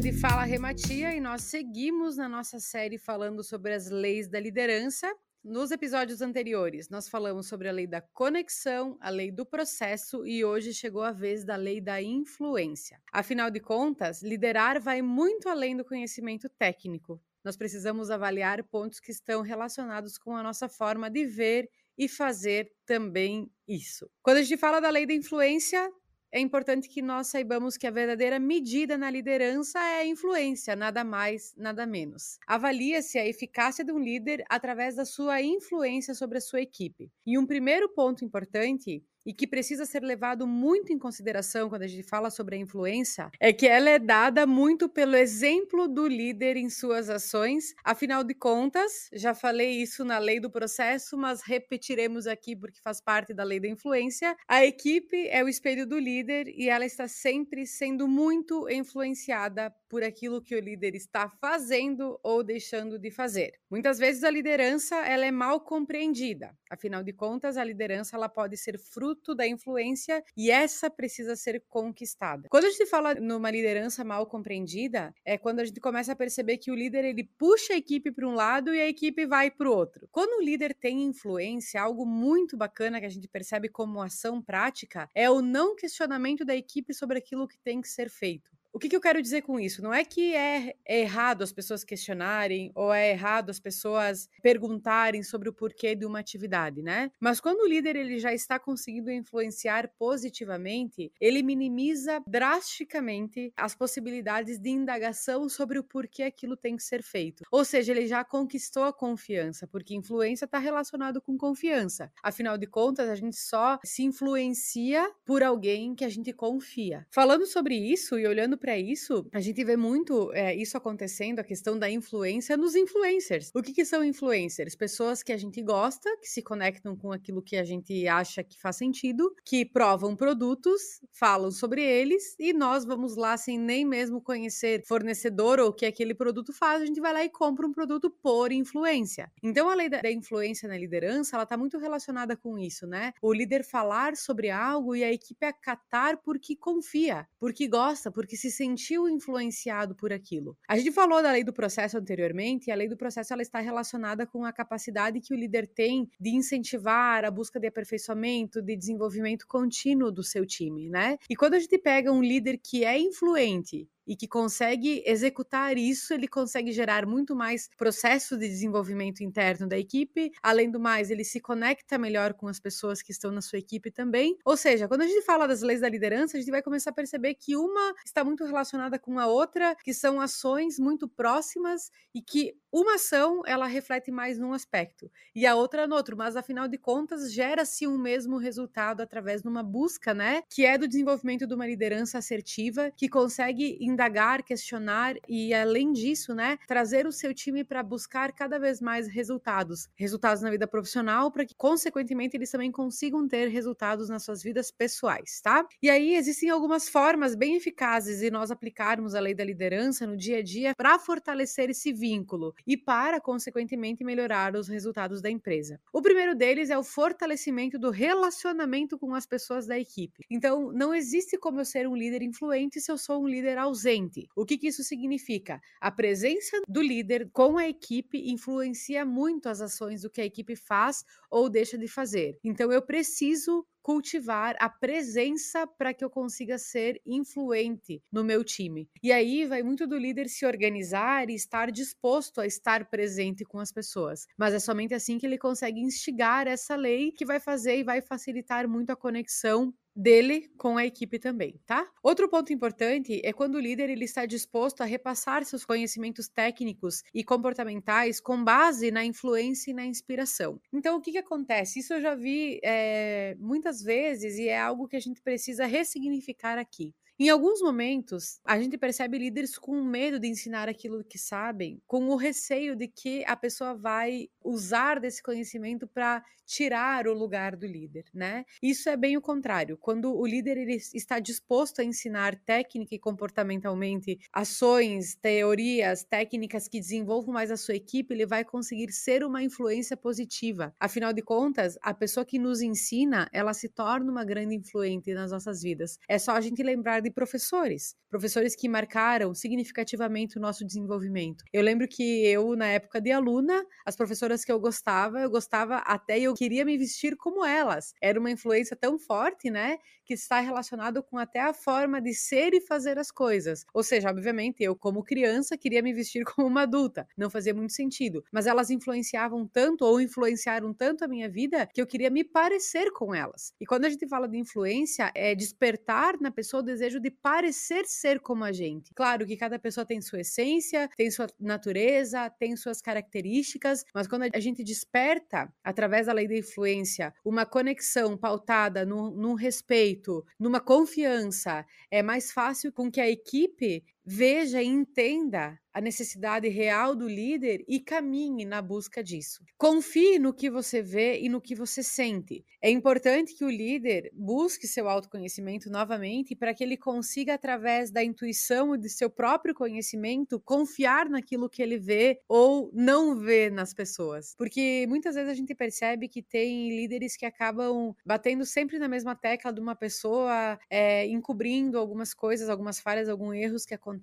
dia de Fala Rematia e nós seguimos na nossa série falando sobre as leis da liderança. Nos episódios anteriores, nós falamos sobre a lei da conexão, a lei do processo e hoje chegou a vez da lei da influência. Afinal de contas, liderar vai muito além do conhecimento técnico. Nós precisamos avaliar pontos que estão relacionados com a nossa forma de ver e fazer também isso. Quando a gente fala da lei da influência, é importante que nós saibamos que a verdadeira medida na liderança é a influência, nada mais, nada menos. Avalia-se a eficácia de um líder através da sua influência sobre a sua equipe. E um primeiro ponto importante e que precisa ser levado muito em consideração quando a gente fala sobre a influência, é que ela é dada muito pelo exemplo do líder em suas ações. Afinal de contas, já falei isso na lei do processo, mas repetiremos aqui porque faz parte da lei da influência. A equipe é o espelho do líder e ela está sempre sendo muito influenciada por aquilo que o líder está fazendo ou deixando de fazer. Muitas vezes a liderança ela é mal compreendida. Afinal de contas, a liderança ela pode ser fruto da influência e essa precisa ser conquistada. Quando a gente fala numa liderança mal compreendida, é quando a gente começa a perceber que o líder ele puxa a equipe para um lado e a equipe vai para o outro. Quando o líder tem influência, algo muito bacana que a gente percebe como ação prática é o não questionamento da equipe sobre aquilo que tem que ser feito. O que, que, eu quero dizer com isso? Não é que é, é, errado as pessoas questionarem ou é errado as pessoas perguntarem sobre o porquê de uma atividade, né? Mas quando o líder ele já está conseguindo influenciar positivamente, ele minimiza drasticamente as possibilidades de indagação sobre o porquê aquilo tem que ser feito. Ou seja, ele já conquistou a confiança, porque influência está relacionado com confiança. Afinal de contas, a gente só se influencia por alguém que a gente confia. Falando sobre isso e olhando para isso, a gente vê muito é, isso acontecendo, a questão da influência nos influencers. O que, que são influencers? Pessoas que a gente gosta, que se conectam com aquilo que a gente acha que faz sentido, que provam produtos, falam sobre eles e nós vamos lá sem nem mesmo conhecer fornecedor ou o que aquele produto faz, a gente vai lá e compra um produto por influência. Então a lei da, da influência na liderança, ela está muito relacionada com isso, né? O líder falar sobre algo e a equipe acatar porque confia, porque gosta, porque se se sentiu influenciado por aquilo. A gente falou da lei do processo anteriormente, e a lei do processo ela está relacionada com a capacidade que o líder tem de incentivar a busca de aperfeiçoamento, de desenvolvimento contínuo do seu time, né? E quando a gente pega um líder que é influente e que consegue executar isso, ele consegue gerar muito mais processo de desenvolvimento interno da equipe. Além do mais, ele se conecta melhor com as pessoas que estão na sua equipe também. Ou seja, quando a gente fala das leis da liderança, a gente vai começar a perceber que uma está muito relacionada com a outra, que são ações muito próximas e que uma ação ela reflete mais num aspecto e a outra no outro, mas afinal de contas gera-se um mesmo resultado através de uma busca, né, que é do desenvolvimento de uma liderança assertiva que consegue indagar, questionar e além disso, né, trazer o seu time para buscar cada vez mais resultados, resultados na vida profissional para que consequentemente eles também consigam ter resultados nas suas vidas pessoais, tá? E aí existem algumas formas bem eficazes de nós aplicarmos a lei da liderança no dia a dia para fortalecer esse vínculo e para, consequentemente, melhorar os resultados da empresa. O primeiro deles é o fortalecimento do relacionamento com as pessoas da equipe. Então, não existe como eu ser um líder influente se eu sou um líder ausente. O que, que isso significa? A presença do líder com a equipe influencia muito as ações do que a equipe faz ou deixa de fazer. Então, eu preciso cultivar a presença para que eu consiga ser influente no meu time. E aí vai muito do líder se organizar e estar disposto a estar presente com as pessoas. Mas é somente assim que ele consegue instigar essa lei que vai fazer e vai facilitar muito a conexão dele com a equipe também, tá? Outro ponto importante é quando o líder ele está disposto a repassar seus conhecimentos técnicos e comportamentais com base na influência e na inspiração. Então, o que, que acontece? Isso eu já vi é, muitas vezes e é algo que a gente precisa ressignificar aqui. Em alguns momentos, a gente percebe líderes com medo de ensinar aquilo que sabem, com o receio de que a pessoa vai usar desse conhecimento para tirar o lugar do líder, né? Isso é bem o contrário. Quando o líder ele está disposto a ensinar técnica e comportamentalmente ações, teorias, técnicas que desenvolvam mais a sua equipe, ele vai conseguir ser uma influência positiva. Afinal de contas, a pessoa que nos ensina, ela se torna uma grande influente nas nossas vidas. É só a gente lembrar de de professores, professores que marcaram significativamente o nosso desenvolvimento. Eu lembro que eu, na época de aluna, as professoras que eu gostava, eu gostava até eu queria me vestir como elas. Era uma influência tão forte, né, que está relacionado com até a forma de ser e fazer as coisas. Ou seja, obviamente, eu como criança queria me vestir como uma adulta, não fazia muito sentido, mas elas influenciavam tanto ou influenciaram tanto a minha vida que eu queria me parecer com elas. E quando a gente fala de influência, é despertar na pessoa o desejo de parecer ser como a gente. Claro que cada pessoa tem sua essência, tem sua natureza, tem suas características, mas quando a gente desperta, através da lei da influência, uma conexão pautada no, num respeito, numa confiança, é mais fácil com que a equipe veja e entenda a necessidade real do líder e caminhe na busca disso. Confie no que você vê e no que você sente. É importante que o líder busque seu autoconhecimento novamente para que ele consiga, através da intuição e de seu próprio conhecimento, confiar naquilo que ele vê ou não vê nas pessoas. Porque muitas vezes a gente percebe que tem líderes que acabam batendo sempre na mesma tecla de uma pessoa, é, encobrindo algumas coisas, algumas falhas, alguns erros que acontecem.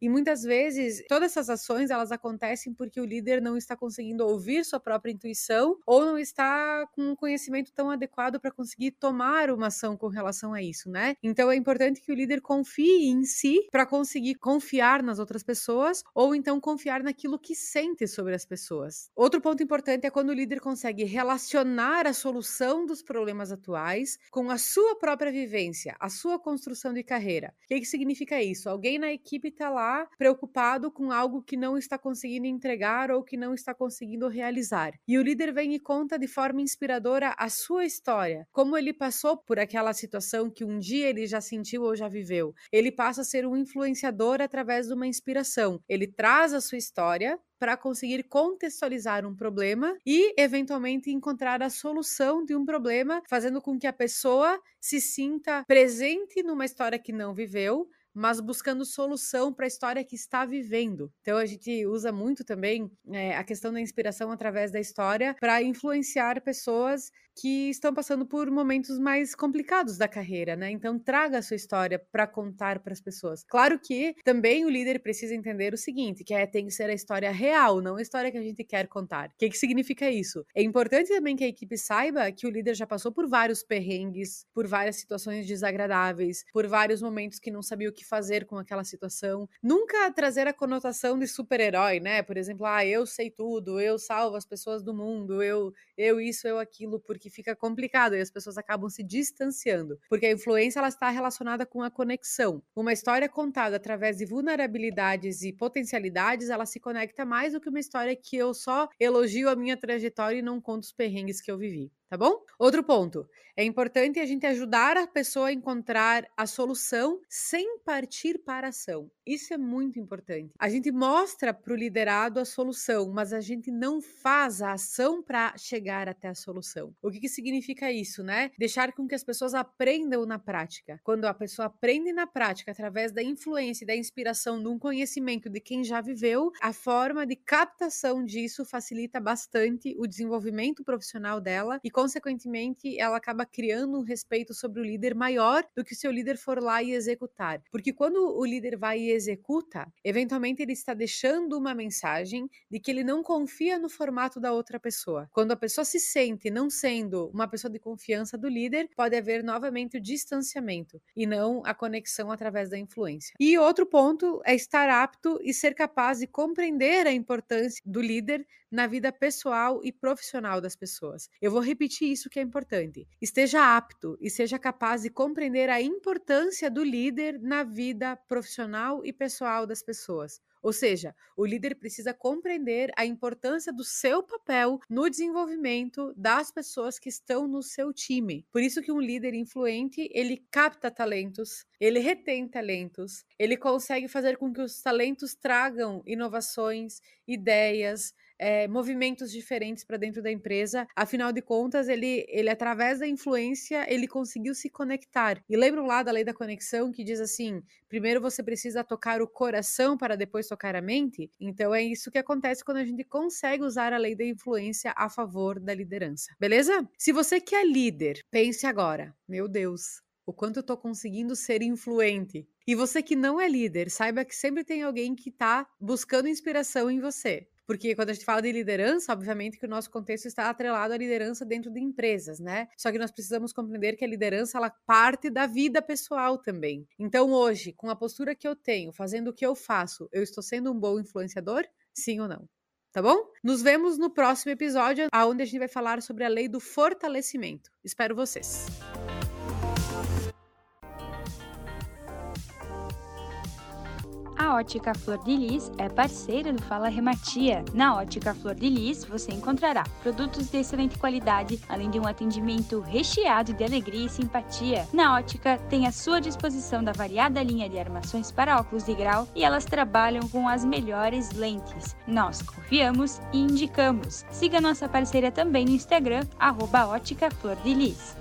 E muitas vezes todas essas ações elas acontecem porque o líder não está conseguindo ouvir sua própria intuição ou não está com um conhecimento tão adequado para conseguir tomar uma ação com relação a isso, né? Então é importante que o líder confie em si para conseguir confiar nas outras pessoas ou então confiar naquilo que sente sobre as pessoas. Outro ponto importante é quando o líder consegue relacionar a solução dos problemas atuais com a sua própria vivência, a sua construção de carreira. O que, que significa isso? Alguém na equipe está lá preocupado com algo que não está conseguindo entregar ou que não está conseguindo realizar. E o líder vem e conta de forma inspiradora a sua história, como ele passou por aquela situação que um dia ele já sentiu ou já viveu. Ele passa a ser um influenciador através de uma inspiração. Ele traz a sua história, para conseguir contextualizar um problema e, eventualmente, encontrar a solução de um problema, fazendo com que a pessoa se sinta presente numa história que não viveu, mas buscando solução para a história que está vivendo. Então a gente usa muito também é, a questão da inspiração através da história para influenciar pessoas que estão passando por momentos mais complicados da carreira, né? Então traga a sua história para contar para as pessoas. Claro que também o líder precisa entender o seguinte, que é tem que ser a história real, não a história que a gente quer contar. O que, que significa isso? É importante também que a equipe saiba que o líder já passou por vários perrengues, por várias situações desagradáveis, por vários momentos que não sabia o que fazer com aquela situação. Nunca trazer a conotação de super-herói, né? Por exemplo, ah, eu sei tudo, eu salvo as pessoas do mundo, eu eu isso, eu aquilo, porque que fica complicado e as pessoas acabam se distanciando, porque a influência ela está relacionada com a conexão. Uma história contada através de vulnerabilidades e potencialidades, ela se conecta mais do que uma história que eu só elogio a minha trajetória e não conto os perrengues que eu vivi tá bom? Outro ponto, é importante a gente ajudar a pessoa a encontrar a solução sem partir para a ação. Isso é muito importante. A gente mostra para o liderado a solução, mas a gente não faz a ação para chegar até a solução. O que, que significa isso, né? Deixar com que as pessoas aprendam na prática. Quando a pessoa aprende na prática, através da influência e da inspiração de um conhecimento de quem já viveu, a forma de captação disso facilita bastante o desenvolvimento profissional dela e consequentemente, ela acaba criando um respeito sobre o líder maior do que se o líder for lá e executar. Porque quando o líder vai e executa, eventualmente ele está deixando uma mensagem de que ele não confia no formato da outra pessoa. Quando a pessoa se sente não sendo uma pessoa de confiança do líder, pode haver novamente o distanciamento e não a conexão através da influência. E outro ponto é estar apto e ser capaz de compreender a importância do líder na vida pessoal e profissional das pessoas. Eu vou repetir isso que é importante. Esteja apto e seja capaz de compreender a importância do líder na vida profissional e pessoal das pessoas. Ou seja, o líder precisa compreender a importância do seu papel no desenvolvimento das pessoas que estão no seu time. Por isso que um líder influente, ele capta talentos, ele retém talentos, ele consegue fazer com que os talentos tragam inovações, ideias, é, movimentos diferentes para dentro da empresa. Afinal de contas, ele, ele, através da influência, ele conseguiu se conectar. E lembram lá da lei da conexão que diz assim: primeiro você precisa tocar o coração para depois tocar a mente? Então é isso que acontece quando a gente consegue usar a lei da influência a favor da liderança. Beleza? Se você que é líder, pense agora: meu Deus, O quanto eu estou conseguindo ser influente. E você que não é líder, saiba que sempre tem alguém que está buscando inspiração em você. Porque quando a gente fala de liderança, obviamente que o nosso contexto está atrelado à liderança dentro de empresas, né? Só que nós precisamos compreender que a liderança ela parte da vida pessoal também. Então hoje, com a postura que eu tenho, fazendo o que eu faço, eu estou sendo um bom influenciador? Sim ou não? Tá bom? Nos vemos no próximo episódio, onde a gente vai falar sobre a lei do fortalecimento. Espero vocês. A Ótica Flor de Lis é parceira do Fala Rematia. Na Ótica Flor de Lis você encontrará produtos de excelente qualidade, além de um atendimento recheado de alegria e simpatia. Na Ótica tem à sua disposição da variada linha de armações para óculos de grau e elas trabalham com as melhores lentes. Nós confiamos e indicamos. Siga nossa parceira também no Instagram, arroba Ótica Flor de Lis.